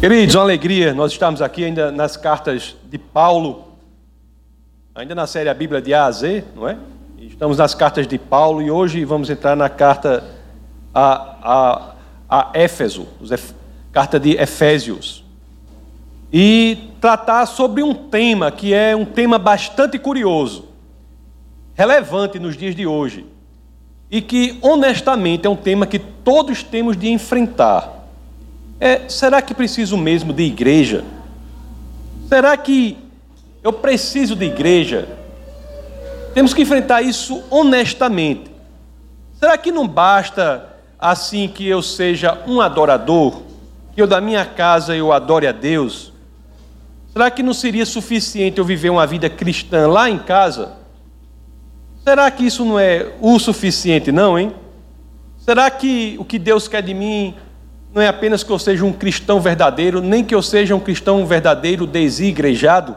Queridos, uma alegria nós estamos aqui ainda nas cartas de Paulo, ainda na série A Bíblia de A a Z, não é? Estamos nas cartas de Paulo e hoje vamos entrar na carta a, a, a Éfeso, carta de Efésios, e tratar sobre um tema que é um tema bastante curioso, relevante nos dias de hoje, e que honestamente é um tema que todos temos de enfrentar é, será que preciso mesmo de igreja? Será que eu preciso de igreja? Temos que enfrentar isso honestamente. Será que não basta assim que eu seja um adorador, que eu da minha casa eu adore a Deus? Será que não seria suficiente eu viver uma vida cristã lá em casa? Será que isso não é o suficiente, não, hein? Será que o que Deus quer de mim não é apenas que eu seja um cristão verdadeiro, nem que eu seja um cristão verdadeiro desigrejado?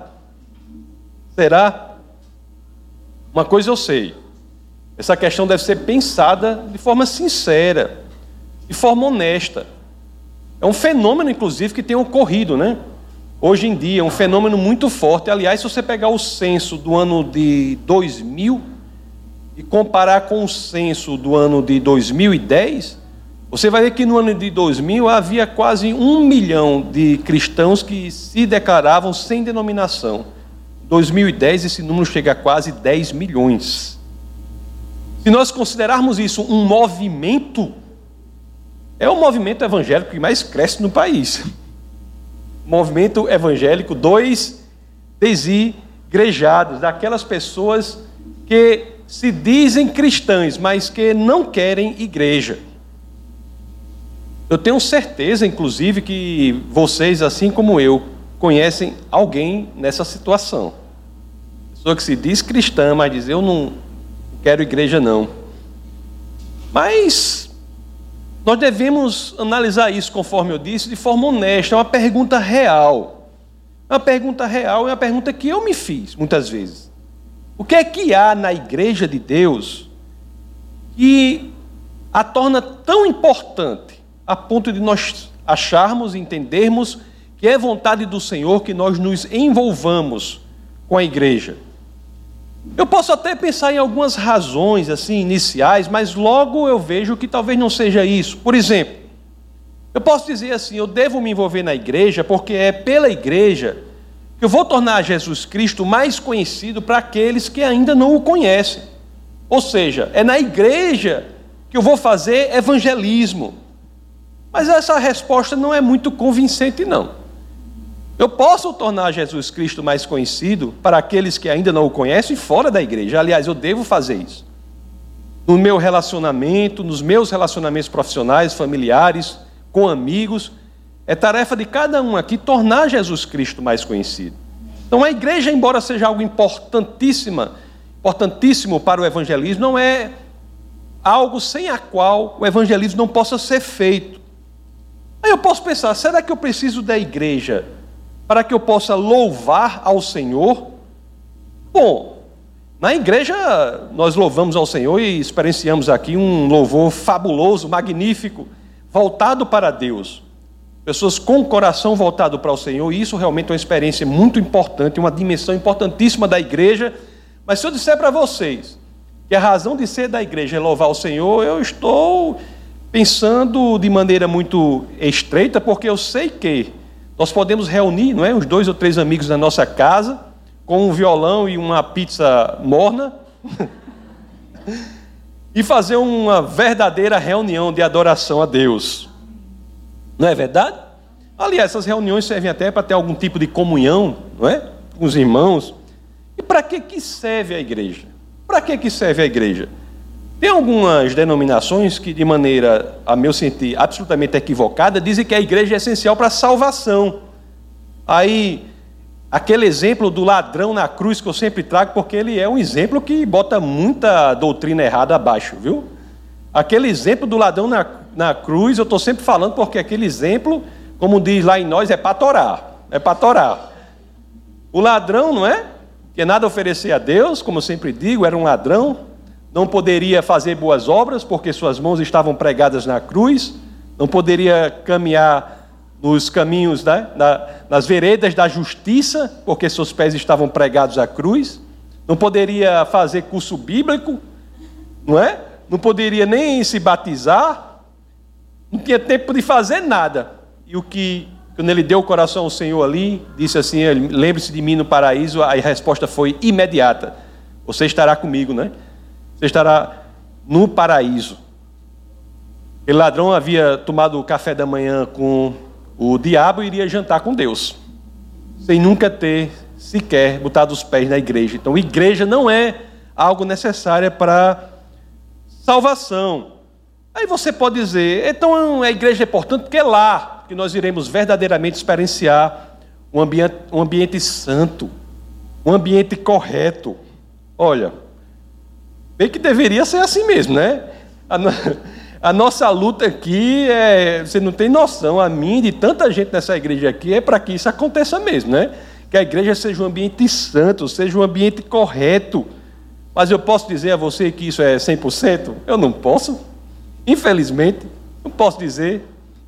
Será? Uma coisa eu sei. Essa questão deve ser pensada de forma sincera, de forma honesta. É um fenômeno, inclusive, que tem ocorrido, né? Hoje em dia, é um fenômeno muito forte. Aliás, se você pegar o censo do ano de 2000 e comparar com o censo do ano de 2010, você vai ver que no ano de 2000 havia quase um milhão de cristãos que se declaravam sem denominação. Em 2010 esse número chega a quase 10 milhões. Se nós considerarmos isso um movimento, é o movimento evangélico que mais cresce no país. Movimento evangélico, dois desigrejados, daquelas pessoas que se dizem cristãs, mas que não querem igreja. Eu tenho certeza, inclusive, que vocês, assim como eu, conhecem alguém nessa situação. Pessoa que se diz cristã, mas diz: Eu não quero igreja, não. Mas nós devemos analisar isso, conforme eu disse, de forma honesta. É uma pergunta real. É uma pergunta real, é uma pergunta que eu me fiz muitas vezes. O que é que há na igreja de Deus que a torna tão importante a ponto de nós acharmos entendermos que é vontade do Senhor que nós nos envolvamos com a igreja. Eu posso até pensar em algumas razões assim iniciais, mas logo eu vejo que talvez não seja isso. Por exemplo, eu posso dizer assim: eu devo me envolver na igreja porque é pela igreja que eu vou tornar Jesus Cristo mais conhecido para aqueles que ainda não o conhecem. Ou seja, é na igreja que eu vou fazer evangelismo. Mas essa resposta não é muito convincente, não. Eu posso tornar Jesus Cristo mais conhecido para aqueles que ainda não o conhecem fora da igreja. Aliás, eu devo fazer isso. No meu relacionamento, nos meus relacionamentos profissionais, familiares, com amigos, é tarefa de cada um aqui tornar Jesus Cristo mais conhecido. Então, a igreja, embora seja algo importantíssima, importantíssimo para o evangelismo, não é algo sem a qual o evangelismo não possa ser feito. Aí eu posso pensar: será que eu preciso da igreja para que eu possa louvar ao Senhor? Bom, na igreja nós louvamos ao Senhor e experienciamos aqui um louvor fabuloso, magnífico, voltado para Deus. Pessoas com o coração voltado para o Senhor, e isso realmente é uma experiência muito importante, uma dimensão importantíssima da igreja. Mas se eu disser para vocês que a razão de ser da igreja é louvar o Senhor, eu estou pensando de maneira muito estreita, porque eu sei que nós podemos reunir, não é, uns dois ou três amigos na nossa casa, com um violão e uma pizza morna, e fazer uma verdadeira reunião de adoração a Deus. Não é verdade? Aliás, essas reuniões servem até para ter algum tipo de comunhão, não é? Com os irmãos. E para que, que serve a igreja? Para que, que serve a igreja? Tem algumas denominações que, de maneira, a meu sentir, absolutamente equivocada, dizem que a igreja é essencial para a salvação. Aí, aquele exemplo do ladrão na cruz que eu sempre trago, porque ele é um exemplo que bota muita doutrina errada abaixo, viu? Aquele exemplo do ladrão na, na cruz, eu estou sempre falando porque aquele exemplo, como diz lá em nós, é para torar. É para torar. O ladrão, não é? Que nada oferecer a Deus, como eu sempre digo, era um ladrão, não poderia fazer boas obras porque suas mãos estavam pregadas na cruz, não poderia caminhar nos caminhos, né, na, nas veredas da justiça, porque seus pés estavam pregados à cruz, não poderia fazer curso bíblico, não é? Não poderia nem se batizar, não tinha tempo de fazer nada. E o que, quando ele deu o coração ao Senhor ali, disse assim: lembre-se de mim no paraíso, a resposta foi imediata: você estará comigo, né? Você estará no paraíso. Aquele ladrão havia tomado o café da manhã com o diabo e iria jantar com Deus, sem nunca ter sequer botado os pés na igreja. Então, igreja não é algo necessário para salvação. Aí você pode dizer, então a igreja é importante porque é lá que nós iremos verdadeiramente experienciar um ambiente, um ambiente santo, um ambiente correto. Olha, bem que deveria ser assim mesmo, né? A, a nossa luta aqui é, você não tem noção, a mim de tanta gente nessa igreja aqui, é para que isso aconteça mesmo, né? Que a igreja seja um ambiente santo, seja um ambiente correto. Mas eu posso dizer a você que isso é 100%? Eu não posso. Infelizmente, não posso dizer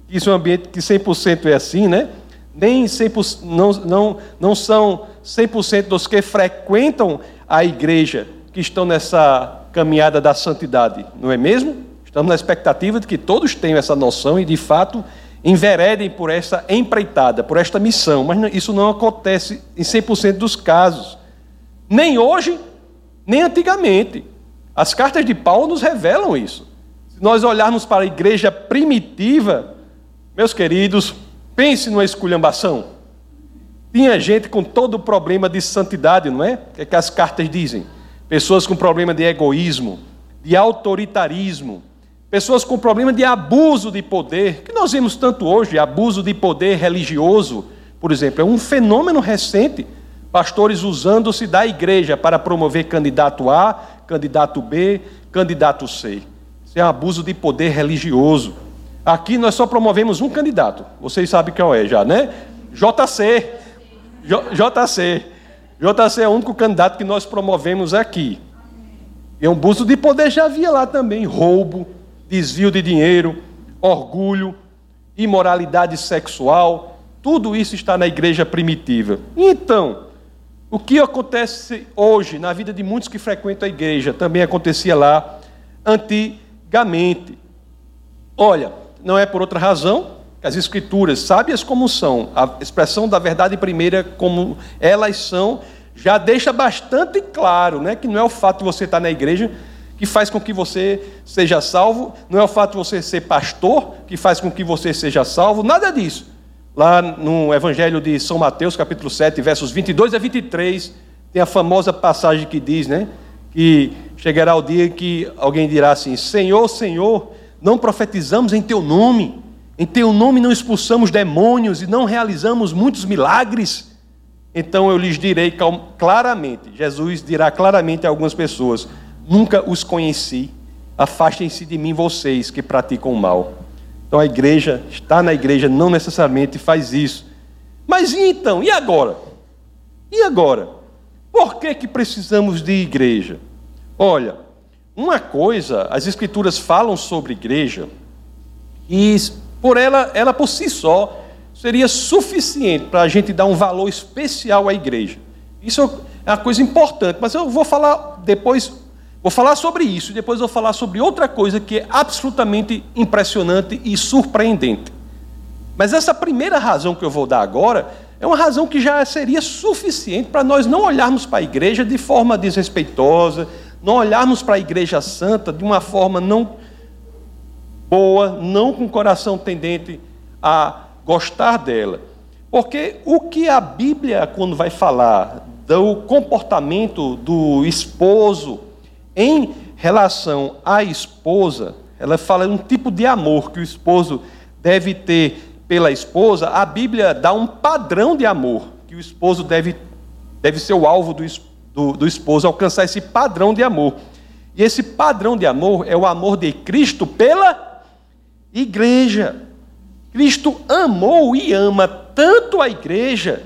que isso é um ambiente que 100% é assim, né? Nem 100%, não, não, não são 100% dos que frequentam a igreja que estão nessa caminhada da santidade, não é mesmo? Estamos na expectativa de que todos tenham essa noção e, de fato, enveredem por essa empreitada, por esta missão. Mas isso não acontece em 100% dos casos. Nem hoje, nem antigamente. As cartas de Paulo nos revelam isso. Se nós olharmos para a igreja primitiva, meus queridos, pense numa esculhambação. Tinha gente com todo o problema de santidade, não é? O que, é que as cartas dizem? Pessoas com problema de egoísmo, de autoritarismo, Pessoas com problema de abuso de poder, que nós vemos tanto hoje, abuso de poder religioso, por exemplo, é um fenômeno recente. Pastores usando-se da igreja para promover candidato A, candidato B, candidato C. Isso é um abuso de poder religioso. Aqui nós só promovemos um candidato. Vocês sabem qual é já, né? JC. J JC. JC é o único candidato que nós promovemos aqui. E um abuso de poder já havia lá também, roubo, desvio de dinheiro, orgulho, imoralidade sexual, tudo isso está na igreja primitiva. Então, o que acontece hoje na vida de muitos que frequentam a igreja também acontecia lá antigamente. Olha, não é por outra razão as escrituras, sábias como são, a expressão da verdade primeira como elas são, já deixa bastante claro, né, que não é o fato de você estar na igreja que faz com que você seja salvo, não é o fato de você ser pastor que faz com que você seja salvo, nada disso. Lá no Evangelho de São Mateus, capítulo 7, versos 22 a 23, tem a famosa passagem que diz, né, que chegará o dia que alguém dirá assim: Senhor, Senhor, não profetizamos em teu nome, em teu nome não expulsamos demônios e não realizamos muitos milagres. Então eu lhes direi claramente, Jesus dirá claramente a algumas pessoas: nunca os conheci. Afastem-se de mim, vocês que praticam o mal. Então a igreja, está na igreja, não necessariamente faz isso. Mas e então? E agora? E agora? Por que, que precisamos de igreja? Olha, uma coisa, as escrituras falam sobre igreja, e por ela, ela por si só, seria suficiente para a gente dar um valor especial à igreja. Isso é uma coisa importante, mas eu vou falar depois Vou falar sobre isso e depois vou falar sobre outra coisa que é absolutamente impressionante e surpreendente. Mas essa primeira razão que eu vou dar agora é uma razão que já seria suficiente para nós não olharmos para a igreja de forma desrespeitosa, não olharmos para a igreja santa de uma forma não boa, não com o coração tendente a gostar dela. Porque o que a Bíblia, quando vai falar do comportamento do esposo, em relação à esposa, ela fala um tipo de amor que o esposo deve ter pela esposa. A Bíblia dá um padrão de amor que o esposo deve, deve ser o alvo do, do, do esposo, alcançar esse padrão de amor. E esse padrão de amor é o amor de Cristo pela igreja. Cristo amou e ama tanto a igreja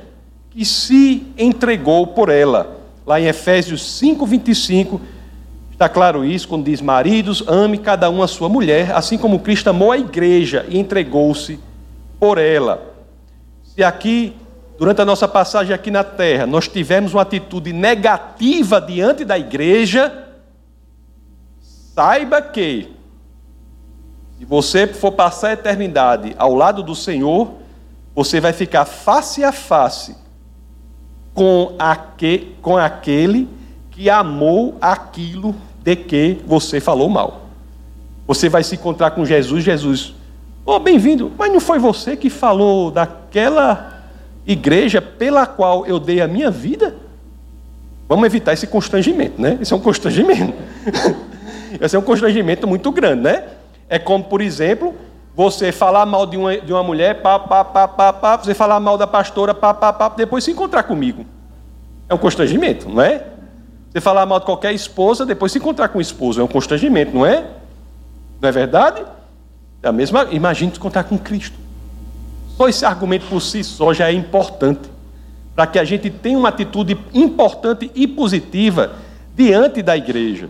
que se entregou por ela. Lá em Efésios 5, 25 Está claro isso quando diz: Maridos, ame cada um a sua mulher, assim como Cristo amou a igreja e entregou-se por ela. Se aqui, durante a nossa passagem aqui na terra, nós tivermos uma atitude negativa diante da igreja, saiba que, se você for passar a eternidade ao lado do Senhor, você vai ficar face a face com, aque, com aquele que amou aquilo de que você falou mal. Você vai se encontrar com Jesus, Jesus, oh, bem-vindo, mas não foi você que falou daquela igreja pela qual eu dei a minha vida? Vamos evitar esse constrangimento, né? Esse é um constrangimento. esse é um constrangimento muito grande, né? É como, por exemplo, você falar mal de uma, de uma mulher, pá, pá, pá, pá, pá, você falar mal da pastora, pá, pá, pá, depois se encontrar comigo. É um constrangimento, não é? Você falar mal de qualquer esposa, depois se encontrar com o esposo, é um constrangimento, não é? Não é verdade? É a mesma, imagine se encontrar com Cristo. Só esse argumento por si só já é importante para que a gente tenha uma atitude importante e positiva diante da igreja.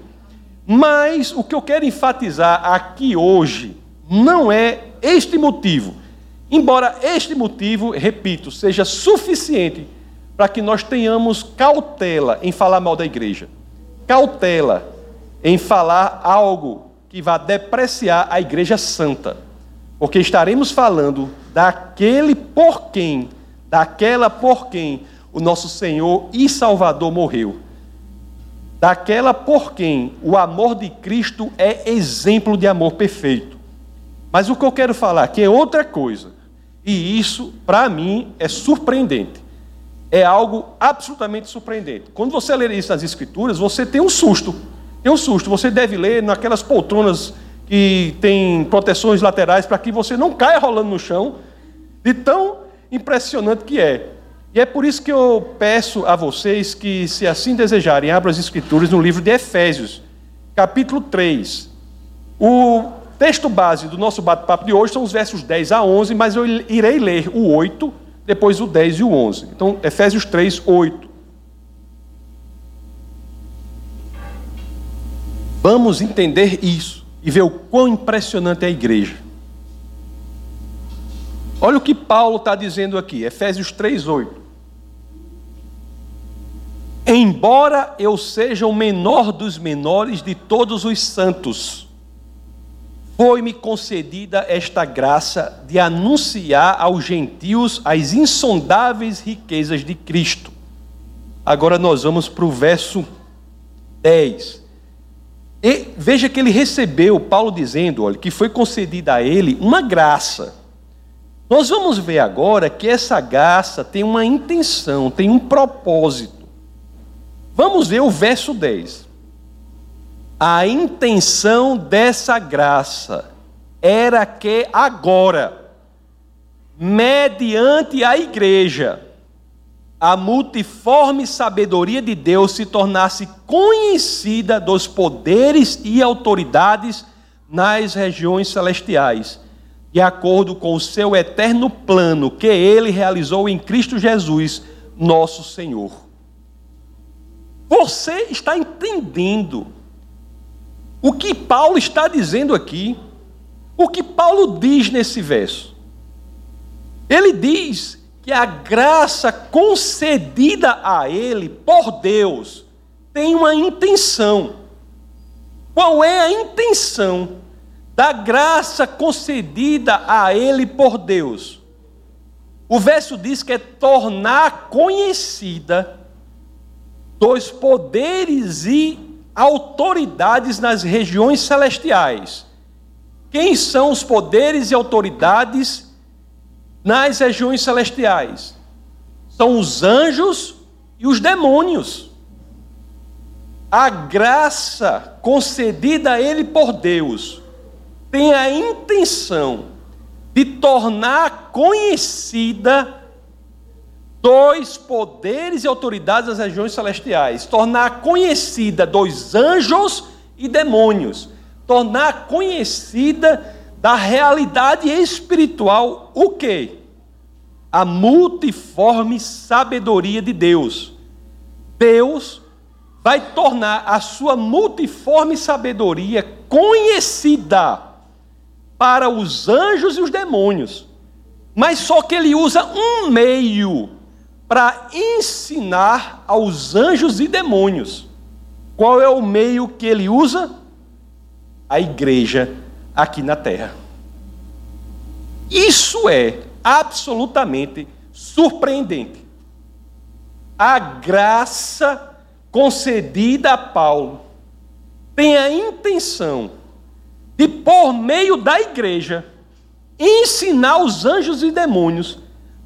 Mas o que eu quero enfatizar aqui hoje não é este motivo. Embora este motivo, repito, seja suficiente para que nós tenhamos cautela em falar mal da igreja. Cautela em falar algo que vá depreciar a igreja santa. Porque estaremos falando daquele por quem, daquela por quem o nosso Senhor e Salvador morreu. Daquela por quem o amor de Cristo é exemplo de amor perfeito. Mas o que eu quero falar aqui é outra coisa. E isso, para mim, é surpreendente é algo absolutamente surpreendente. Quando você lê isso nas Escrituras, você tem um susto. Tem um susto. Você deve ler naquelas poltronas que tem proteções laterais para que você não caia rolando no chão, de tão impressionante que é. E é por isso que eu peço a vocês que, se assim desejarem, abram as Escrituras no livro de Efésios, capítulo 3. O texto base do nosso bate-papo de hoje são os versos 10 a 11, mas eu irei ler o 8 depois o 10 e o 11. Então, Efésios 3, 8. Vamos entender isso e ver o quão impressionante é a igreja. Olha o que Paulo está dizendo aqui, Efésios 3, 8. Embora eu seja o menor dos menores de todos os santos, foi-me concedida esta graça de anunciar aos gentios as insondáveis riquezas de Cristo. Agora nós vamos para o verso 10. E veja que ele recebeu, Paulo dizendo, olha, que foi concedida a ele uma graça. Nós vamos ver agora que essa graça tem uma intenção, tem um propósito. Vamos ver o verso 10. A intenção dessa graça era que agora, mediante a igreja, a multiforme sabedoria de Deus se tornasse conhecida dos poderes e autoridades nas regiões celestiais, de acordo com o seu eterno plano que ele realizou em Cristo Jesus, nosso Senhor. Você está entendendo o que Paulo está dizendo aqui, o que Paulo diz nesse verso. Ele diz que a graça concedida a ele por Deus tem uma intenção. Qual é a intenção da graça concedida a ele por Deus? O verso diz que é tornar conhecida dos poderes e autoridades nas regiões celestiais. Quem são os poderes e autoridades nas regiões celestiais? São os anjos e os demônios. A graça concedida a ele por Deus tem a intenção de tornar conhecida dois poderes e autoridades das regiões celestiais, tornar conhecida dos anjos e demônios, tornar conhecida da realidade espiritual o que? A multiforme sabedoria de Deus. Deus vai tornar a sua multiforme sabedoria conhecida para os anjos e os demônios Mas só que ele usa um meio para ensinar aos anjos e demônios. Qual é o meio que ele usa? A igreja aqui na terra. Isso é absolutamente surpreendente. A graça concedida a Paulo tem a intenção de, por meio da igreja, ensinar os anjos e demônios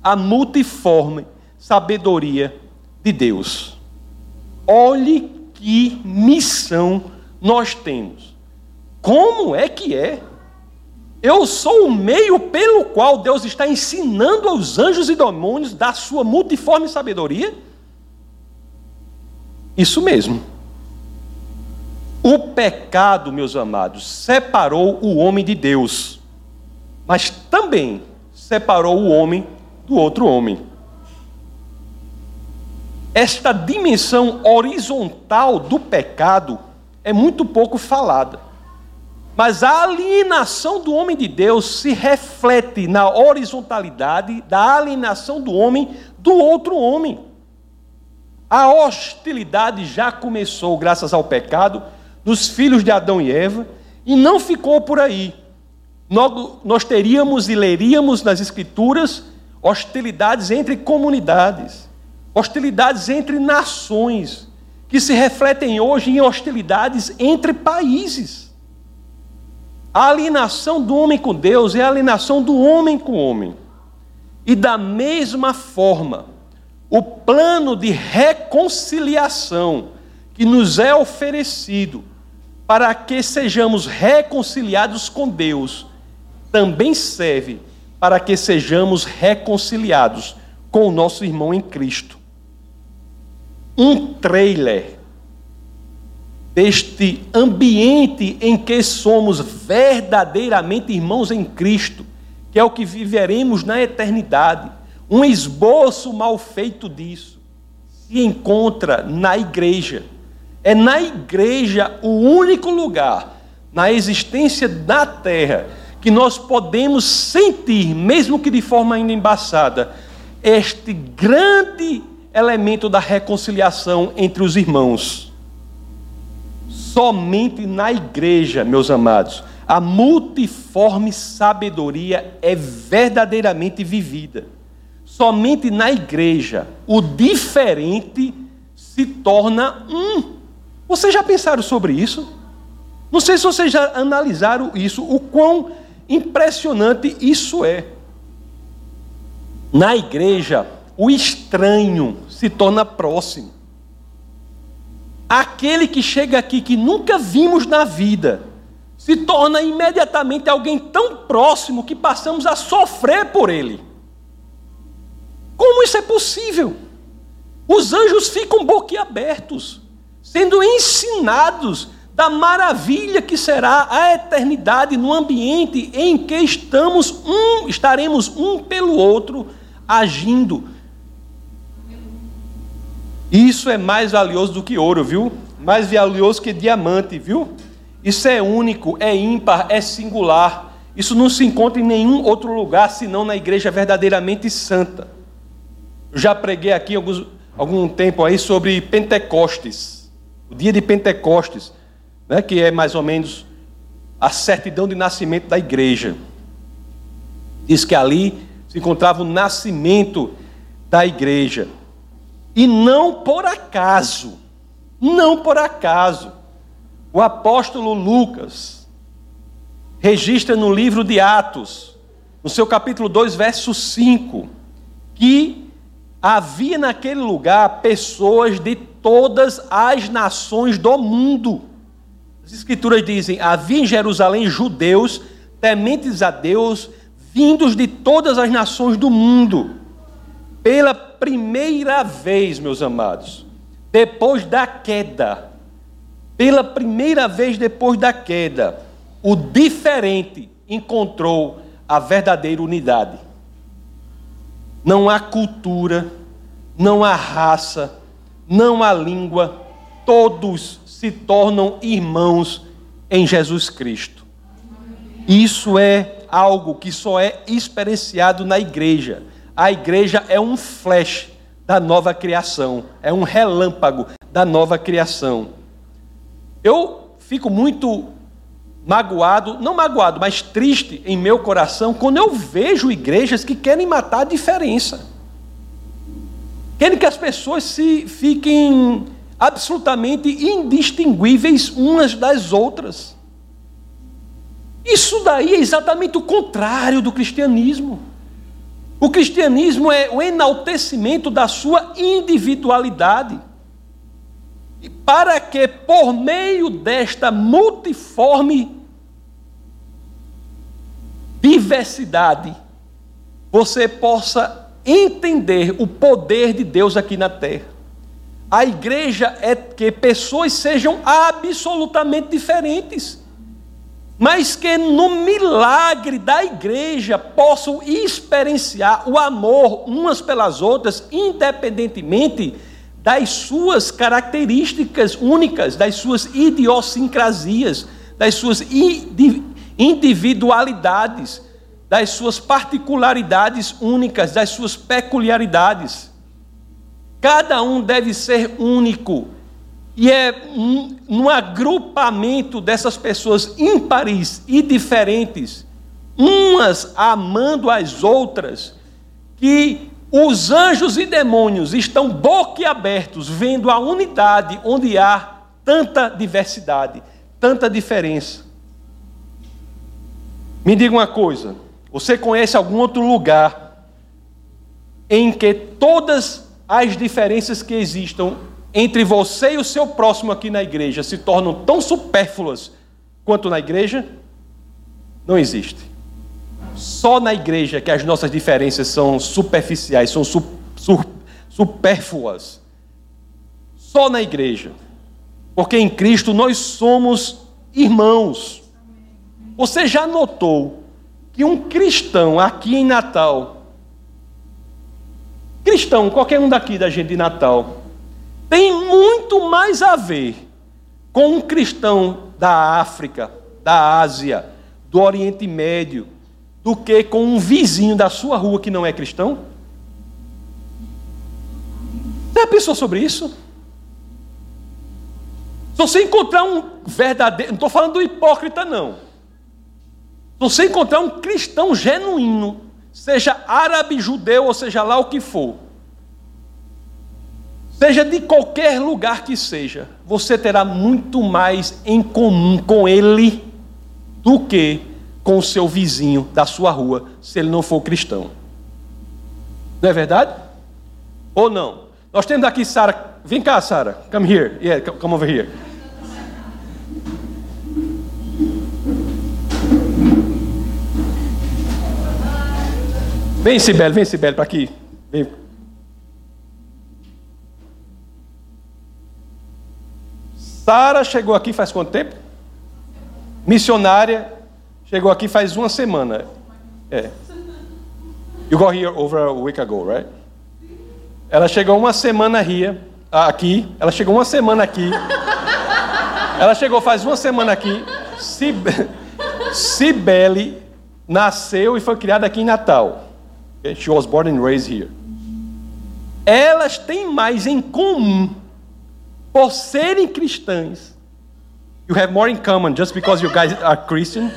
a multiforme sabedoria de Deus. Olhe que missão nós temos. Como é que é? Eu sou o meio pelo qual Deus está ensinando aos anjos e demônios da sua multiforme sabedoria? Isso mesmo. O pecado, meus amados, separou o homem de Deus, mas também separou o homem do outro homem. Esta dimensão horizontal do pecado é muito pouco falada. Mas a alienação do homem de Deus se reflete na horizontalidade da alienação do homem do outro homem. A hostilidade já começou, graças ao pecado, dos filhos de Adão e Eva, e não ficou por aí. Nós, teríamos e leríamos nas Escrituras hostilidades entre comunidades hostilidades entre nações, que se refletem hoje em hostilidades entre países. A alienação do homem com Deus é a alienação do homem com o homem. E da mesma forma, o plano de reconciliação que nos é oferecido para que sejamos reconciliados com Deus, também serve para que sejamos reconciliados com o nosso irmão em Cristo um trailer deste ambiente em que somos verdadeiramente irmãos em Cristo, que é o que viveremos na eternidade. Um esboço mal feito disso se encontra na igreja. É na igreja o único lugar na existência da terra que nós podemos sentir, mesmo que de forma ainda embaçada, este grande elemento da reconciliação entre os irmãos. Somente na igreja, meus amados, a multiforme sabedoria é verdadeiramente vivida. Somente na igreja o diferente se torna um. Vocês já pensaram sobre isso? Não sei se vocês já analisaram isso, o quão impressionante isso é. Na igreja, o estranho se torna próximo. Aquele que chega aqui que nunca vimos na vida, se torna imediatamente alguém tão próximo que passamos a sofrer por ele. Como isso é possível? Os anjos ficam boquiabertos, sendo ensinados da maravilha que será a eternidade no ambiente em que estamos um, estaremos um pelo outro agindo isso é mais valioso do que ouro, viu? Mais valioso que diamante, viu? Isso é único, é ímpar, é singular. Isso não se encontra em nenhum outro lugar senão na igreja verdadeiramente santa. Eu já preguei aqui alguns, algum tempo aí sobre Pentecostes, o dia de Pentecostes, né, que é mais ou menos a certidão de nascimento da igreja. Diz que ali se encontrava o nascimento da igreja. E não por acaso, não por acaso, o apóstolo Lucas registra no livro de Atos, no seu capítulo 2, verso 5, que havia naquele lugar pessoas de todas as nações do mundo. As escrituras dizem: havia em Jerusalém judeus tementes a Deus, vindos de todas as nações do mundo. Pela primeira vez, meus amados, depois da queda, pela primeira vez depois da queda, o diferente encontrou a verdadeira unidade. Não há cultura, não há raça, não há língua, todos se tornam irmãos em Jesus Cristo. Isso é algo que só é experienciado na igreja. A igreja é um flash da nova criação, é um relâmpago da nova criação. Eu fico muito magoado, não magoado, mas triste em meu coração quando eu vejo igrejas que querem matar a diferença. Querem que as pessoas se fiquem absolutamente indistinguíveis umas das outras. Isso daí é exatamente o contrário do cristianismo. O cristianismo é o enaltecimento da sua individualidade. E para que, por meio desta multiforme diversidade, você possa entender o poder de Deus aqui na terra. A igreja é que pessoas sejam absolutamente diferentes mas que no milagre da igreja possam experienciar o amor umas pelas outras, independentemente das suas características únicas, das suas idiosincrasias, das suas individualidades, das suas particularidades únicas, das suas peculiaridades. Cada um deve ser único e é um, um agrupamento dessas pessoas ímpares e diferentes, umas amando as outras, que os anjos e demônios estão boquiabertos, vendo a unidade onde há tanta diversidade, tanta diferença. Me diga uma coisa: você conhece algum outro lugar em que todas as diferenças que existam entre você e o seu próximo aqui na igreja se tornam tão supérfluas quanto na igreja? Não existe. Só na igreja que as nossas diferenças são superficiais, são su su supérfluas. Só na igreja. Porque em Cristo nós somos irmãos. Você já notou que um cristão aqui em Natal, cristão, qualquer um daqui da gente de Natal, tem muito mais a ver com um cristão da África, da Ásia, do Oriente Médio, do que com um vizinho da sua rua que não é cristão? Você já pensou sobre isso? Se você encontrar um verdadeiro, não estou falando do hipócrita, não. Se você encontrar um cristão genuíno, seja árabe, judeu, ou seja lá o que for, seja de qualquer lugar que seja, você terá muito mais em comum com ele do que com o seu vizinho da sua rua, se ele não for cristão. Não é verdade? Ou não? Nós temos aqui Sara. Vem cá, Sara. Come here. Yeah, come over here. Vem, Sibeli, vem, Sibeli, para aqui. Vem. Sara chegou aqui faz quanto tempo? Missionária, chegou aqui faz uma semana. É. You got here over a week ago, right? Ela chegou uma semana here, aqui. Ela chegou uma semana aqui. Ela chegou faz uma semana aqui. Cibele nasceu e foi criada aqui em Natal. She was born and raised here. Elas têm mais em comum por serem cristãs, you have more in common just because you guys are Christian,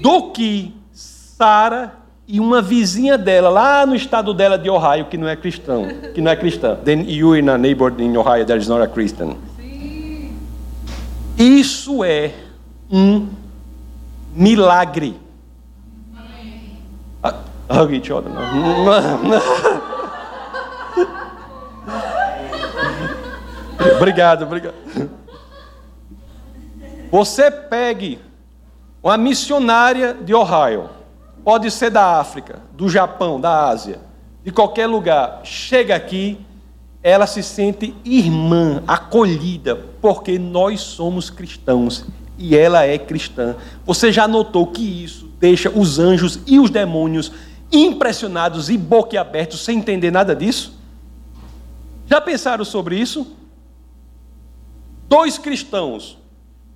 do que Sara e uma vizinha dela lá no estado dela de Ohio que não é cristão, que não é cristã. Then you in a neighbor in Ohio that is not a Christian. Isso é um milagre. Hug each other. obrigado, obrigado. Você pegue uma missionária de Ohio, pode ser da África, do Japão, da Ásia, de qualquer lugar, chega aqui, ela se sente irmã, acolhida, porque nós somos cristãos e ela é cristã. Você já notou que isso deixa os anjos e os demônios impressionados e boquiabertos sem entender nada disso? Já pensaram sobre isso? Dois cristãos,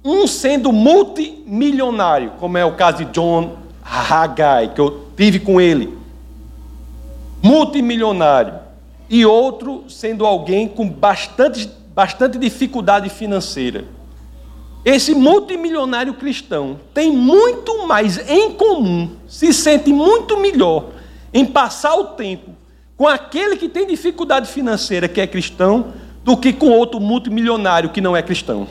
um sendo multimilionário, como é o caso de John Haggai, que eu tive com ele, multimilionário, e outro sendo alguém com bastante, bastante dificuldade financeira. Esse multimilionário cristão tem muito mais em comum, se sente muito melhor em passar o tempo com aquele que tem dificuldade financeira, que é cristão, do que com outro multimilionário que não é cristão.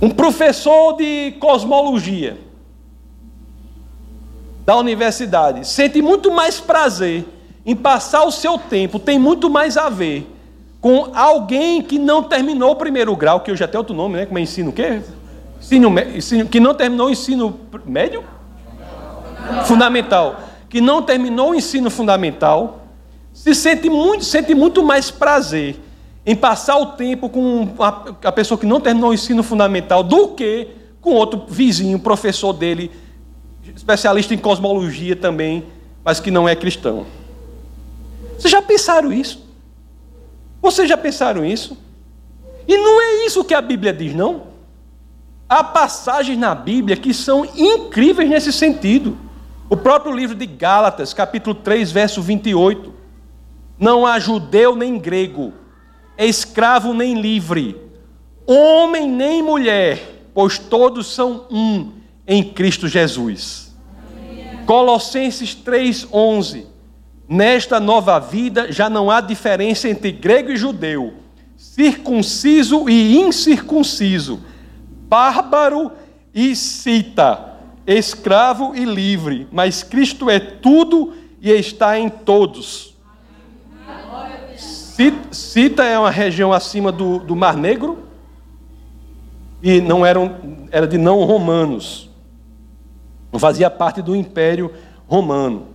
Um professor de cosmologia da universidade sente muito mais prazer em passar o seu tempo, tem muito mais a ver com alguém que não terminou o primeiro grau, que eu já tenho outro nome, né? Como é ensino o quê? Ensino, ensino, que não terminou o ensino médio? Fundamental. Que não terminou o ensino fundamental, se sente muito, sente muito mais prazer em passar o tempo com a, pessoa que não terminou o ensino fundamental do que com outro vizinho, professor dele, especialista em cosmologia também, mas que não é cristão. Vocês já pensaram isso? Vocês já pensaram isso? E não é isso que a Bíblia diz, não? Há passagens na Bíblia que são incríveis nesse sentido. O próprio livro de Gálatas, capítulo 3, verso 28. Não há judeu nem grego, escravo nem livre, homem nem mulher, pois todos são um em Cristo Jesus. Colossenses 3:11. Nesta nova vida já não há diferença entre grego e judeu, circunciso e incircunciso, bárbaro e cita, escravo e livre, mas Cristo é tudo e está em todos. Cita é uma região acima do, do Mar Negro e não eram, era de não romanos. Não fazia parte do Império Romano.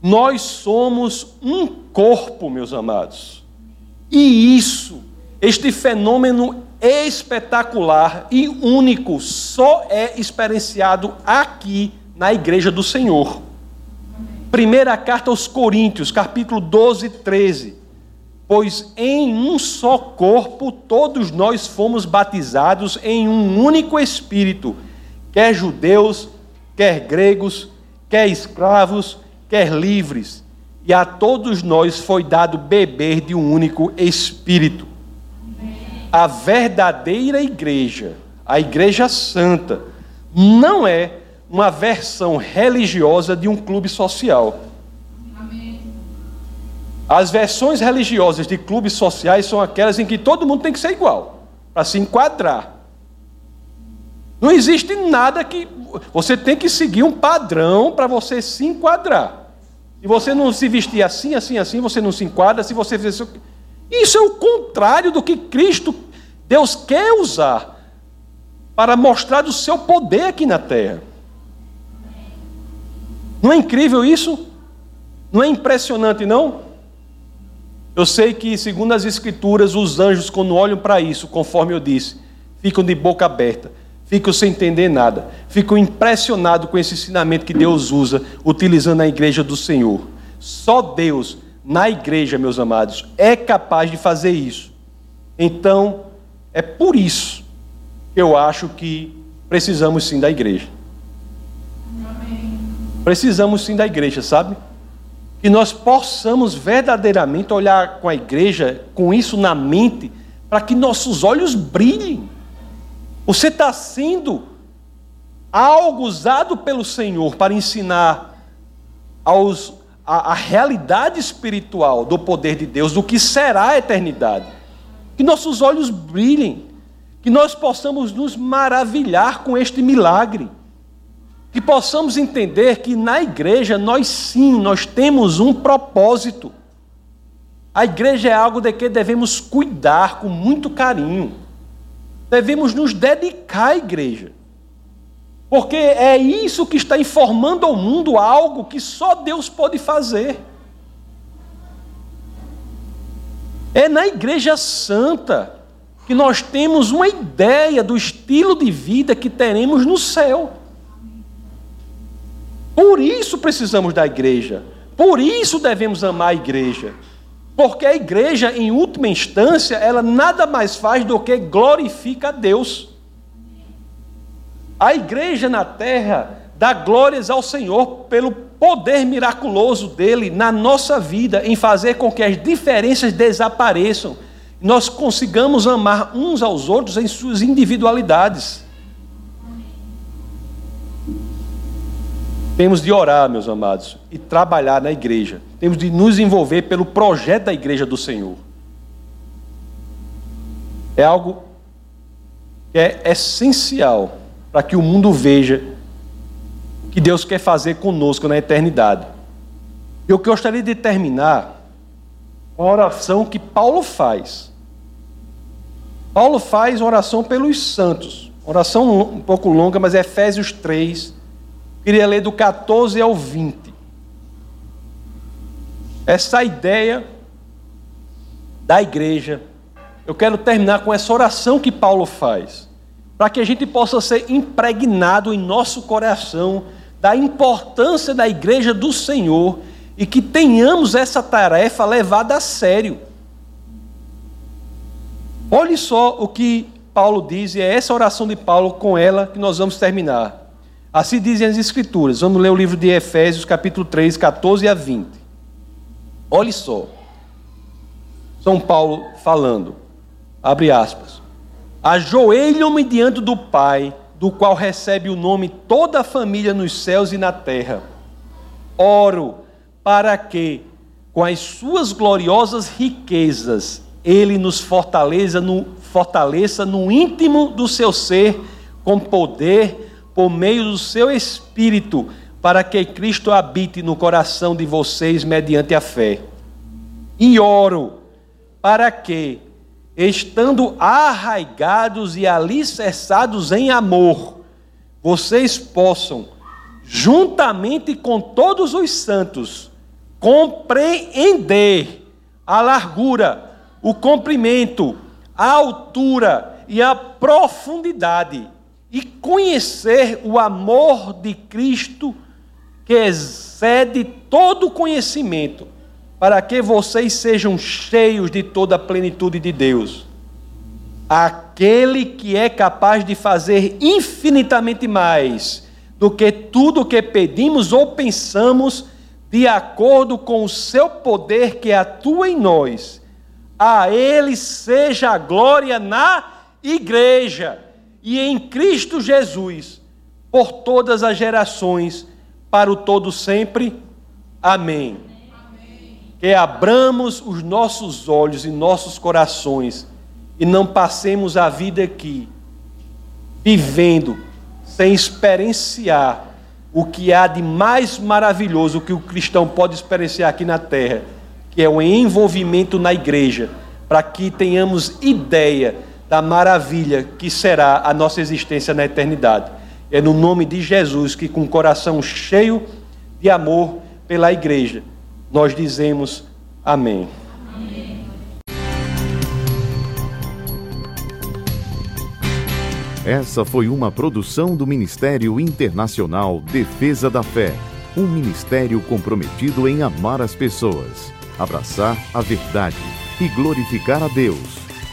Nós somos um corpo, meus amados. E isso, este fenômeno espetacular e único, só é experienciado aqui na igreja do Senhor. Primeira carta aos Coríntios, capítulo 12, 13 Pois em um só corpo todos nós fomos batizados em um único Espírito, quer judeus, quer gregos, quer escravos, quer livres, e a todos nós foi dado beber de um único Espírito. A verdadeira igreja, a Igreja Santa, não é uma versão religiosa de um clube social as versões religiosas de clubes sociais são aquelas em que todo mundo tem que ser igual, para se enquadrar. Não existe nada que. Você tem que seguir um padrão para você se enquadrar. Se você não se vestir assim, assim, assim, você não se enquadra. Se você fizer isso. Isso é o contrário do que Cristo, Deus quer usar para mostrar o seu poder aqui na terra. Não é incrível isso? Não é impressionante, não? Eu sei que, segundo as Escrituras, os anjos, quando olham para isso, conforme eu disse, ficam de boca aberta, ficam sem entender nada, ficam impressionados com esse ensinamento que Deus usa, utilizando a igreja do Senhor. Só Deus, na igreja, meus amados, é capaz de fazer isso. Então, é por isso que eu acho que precisamos sim da igreja. Precisamos sim da igreja, sabe? Que nós possamos verdadeiramente olhar com a igreja, com isso na mente, para que nossos olhos brilhem. Você está sendo algo usado pelo Senhor para ensinar aos, a, a realidade espiritual do poder de Deus, do que será a eternidade. Que nossos olhos brilhem, que nós possamos nos maravilhar com este milagre que possamos entender que na igreja nós sim, nós temos um propósito. A igreja é algo de que devemos cuidar com muito carinho. Devemos nos dedicar à igreja. Porque é isso que está informando ao mundo algo que só Deus pode fazer. É na igreja santa que nós temos uma ideia do estilo de vida que teremos no céu. Por isso precisamos da igreja. Por isso devemos amar a igreja. Porque a igreja, em última instância, ela nada mais faz do que glorifica a Deus. A igreja na terra dá glórias ao Senhor pelo poder miraculoso dele na nossa vida, em fazer com que as diferenças desapareçam, nós consigamos amar uns aos outros em suas individualidades. Temos de orar, meus amados, e trabalhar na igreja. Temos de nos envolver pelo projeto da igreja do Senhor. É algo que é essencial para que o mundo veja o que Deus quer fazer conosco na eternidade. Eu gostaria de terminar com a oração que Paulo faz. Paulo faz oração pelos santos. Oração um pouco longa, mas é Efésios 3. Queria ler do 14 ao 20. Essa ideia da igreja. Eu quero terminar com essa oração que Paulo faz para que a gente possa ser impregnado em nosso coração da importância da igreja do Senhor e que tenhamos essa tarefa levada a sério. Olhe só o que Paulo diz, e é essa oração de Paulo com ela que nós vamos terminar. Assim dizem as Escrituras. Vamos ler o livro de Efésios, capítulo 3, 14 a 20. Olhe só. São Paulo falando. Abre aspas. Ajoelham-me diante do Pai, do qual recebe o nome toda a família nos céus e na terra. Oro para que, com as suas gloriosas riquezas, Ele nos fortaleça no, fortaleça no íntimo do seu ser, com poder, por meio do seu Espírito, para que Cristo habite no coração de vocês mediante a fé. E oro para que, estando arraigados e alicerçados em amor, vocês possam, juntamente com todos os santos, compreender a largura, o comprimento, a altura e a profundidade, e conhecer o amor de Cristo que excede todo conhecimento para que vocês sejam cheios de toda a plenitude de Deus. Aquele que é capaz de fazer infinitamente mais do que tudo o que pedimos ou pensamos, de acordo com o seu poder que atua em nós. A Ele seja a glória na igreja e em Cristo Jesus, por todas as gerações, para o todo sempre. Amém que abramos os nossos olhos e nossos corações e não passemos a vida aqui vivendo sem experienciar o que há de mais maravilhoso que o cristão pode experienciar aqui na terra, que é o envolvimento na igreja, para que tenhamos ideia da maravilha que será a nossa existência na eternidade. É no nome de Jesus que, com o coração cheio de amor pela igreja, nós dizemos amém. Essa foi uma produção do Ministério Internacional Defesa da Fé, um ministério comprometido em amar as pessoas, abraçar a verdade e glorificar a Deus.